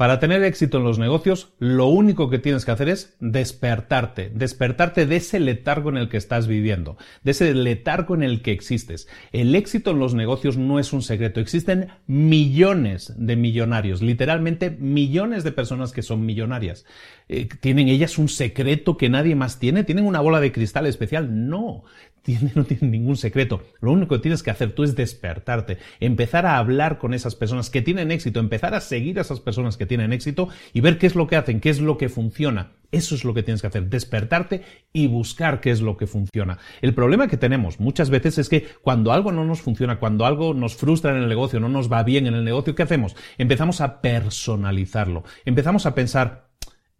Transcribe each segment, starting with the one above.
Para tener éxito en los negocios, lo único que tienes que hacer es despertarte, despertarte de ese letargo en el que estás viviendo, de ese letargo en el que existes. El éxito en los negocios no es un secreto, existen millones de millonarios, literalmente millones de personas que son millonarias. Eh, ¿Tienen ellas un secreto que nadie más tiene? ¿Tienen una bola de cristal especial? No, no tienen ningún secreto. Lo único que tienes que hacer tú es despertarte, empezar a hablar con esas personas que tienen éxito, empezar a seguir a esas personas que tienen éxito y ver qué es lo que hacen, qué es lo que funciona. Eso es lo que tienes que hacer, despertarte y buscar qué es lo que funciona. El problema que tenemos muchas veces es que cuando algo no nos funciona, cuando algo nos frustra en el negocio, no nos va bien en el negocio, ¿qué hacemos? Empezamos a personalizarlo. Empezamos a pensar,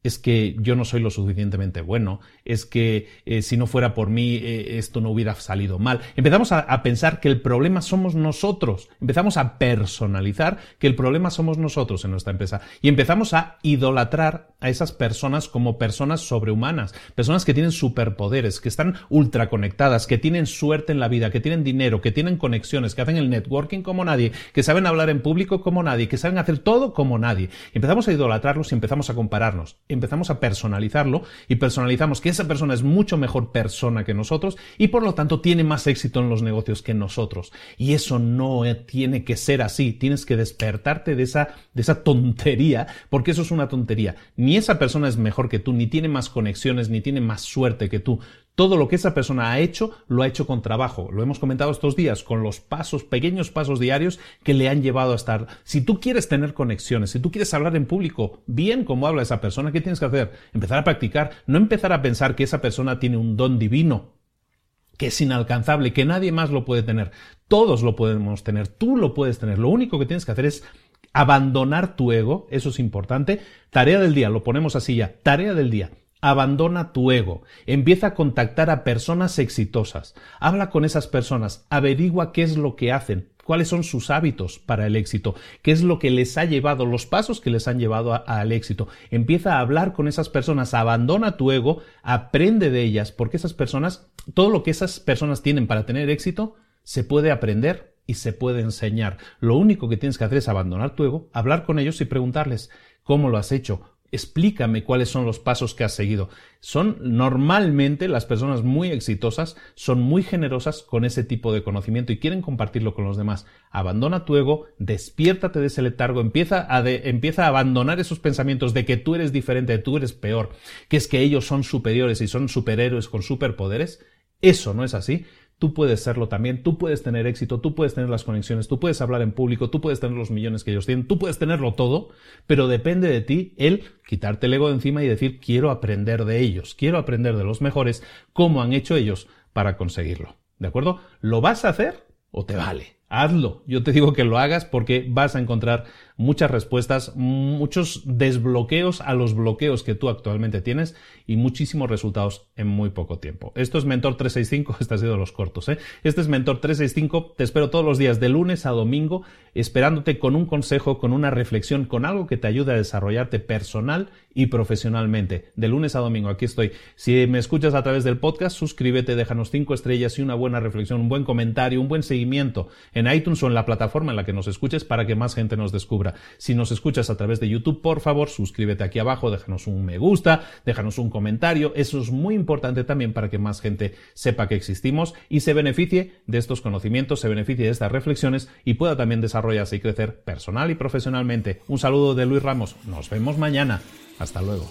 es que yo no soy lo suficientemente bueno, es que eh, si no fuera por mí eh, esto no hubiera salido mal. Empezamos a, pensar que el problema somos nosotros, empezamos a personalizar que el problema somos nosotros en nuestra empresa y empezamos a idolatrar a esas personas como personas sobrehumanas, personas que tienen superpoderes, que están ultra conectadas, que tienen suerte en la vida, que tienen dinero, que tienen conexiones, que hacen el networking como nadie, que saben hablar en público como nadie, que saben hacer todo como nadie. Empezamos a idolatrarlos y empezamos a compararnos empezamos a personalizarlo y personalizamos que esa persona es mucho mejor persona que nosotros y por lo tanto tiene más éxito en los negocios que nosotros. Y eso no tiene que ser así. Tienes que despertarte de esa, de esa tontería, porque eso es una tontería. Ni esa persona es mejor que tú, ni tiene más conexiones, ni tiene más suerte que tú. Todo lo que esa persona ha hecho, lo ha hecho con trabajo. Lo hemos comentado estos días, con los pasos, pequeños pasos diarios que le han llevado a estar. Si tú quieres tener conexiones, si tú quieres hablar en público bien como habla esa persona, ¿qué tienes que hacer? Empezar a practicar, no empezar a pensar que esa persona tiene un don divino que es inalcanzable, que nadie más lo puede tener. Todos lo podemos tener, tú lo puedes tener. Lo único que tienes que hacer es abandonar tu ego, eso es importante. Tarea del día, lo ponemos así ya, tarea del día. Abandona tu ego, empieza a contactar a personas exitosas, habla con esas personas, averigua qué es lo que hacen, cuáles son sus hábitos para el éxito, qué es lo que les ha llevado, los pasos que les han llevado al éxito. Empieza a hablar con esas personas, abandona tu ego, aprende de ellas, porque esas personas, todo lo que esas personas tienen para tener éxito, se puede aprender y se puede enseñar. Lo único que tienes que hacer es abandonar tu ego, hablar con ellos y preguntarles cómo lo has hecho, explícame cuáles son los pasos que has seguido. Son normalmente las personas muy exitosas, son muy generosas con ese tipo de conocimiento y quieren compartirlo con los demás. Abandona tu ego, despiértate de ese letargo, empieza a, empieza a abandonar esos pensamientos de que tú eres diferente, de tú eres peor, que es que ellos son superiores y son superhéroes con superpoderes eso no es así, tú puedes serlo también, tú puedes tener éxito, tú puedes tener las conexiones, tú puedes hablar en público, tú puedes tener los millones que ellos tienen, tú puedes tenerlo todo, pero depende de ti el quitarte el ego de encima y decir quiero aprender de ellos, quiero aprender de los mejores, cómo han hecho ellos para conseguirlo. ¿De acuerdo? ¿Lo vas a hacer o te vale? Hazlo. Yo te digo que lo hagas porque vas a encontrar muchas respuestas, muchos desbloqueos a los bloqueos que tú actualmente tienes y muchísimos resultados en muy poco tiempo. Esto es Mentor 365, este ha sido los cortos, ¿eh? Este es Mentor 365, te espero todos los días de lunes a domingo, esperándote con un consejo, con una reflexión, con algo que te ayude a desarrollarte personal y profesionalmente. De lunes a domingo, aquí estoy. Si me escuchas a través del podcast, suscríbete, déjanos cinco estrellas y una buena reflexión, un buen comentario, un buen seguimiento en iTunes o en la plataforma en la que nos escuches para que más gente nos descubra. Si nos escuchas a través de YouTube, por favor, suscríbete aquí abajo, déjanos un me gusta, déjanos un comentario. Eso es muy importante también para que más gente sepa que existimos y se beneficie de estos conocimientos, se beneficie de estas reflexiones y pueda también y crecer personal y profesionalmente. Un saludo de Luis Ramos. Nos vemos mañana. Hasta luego.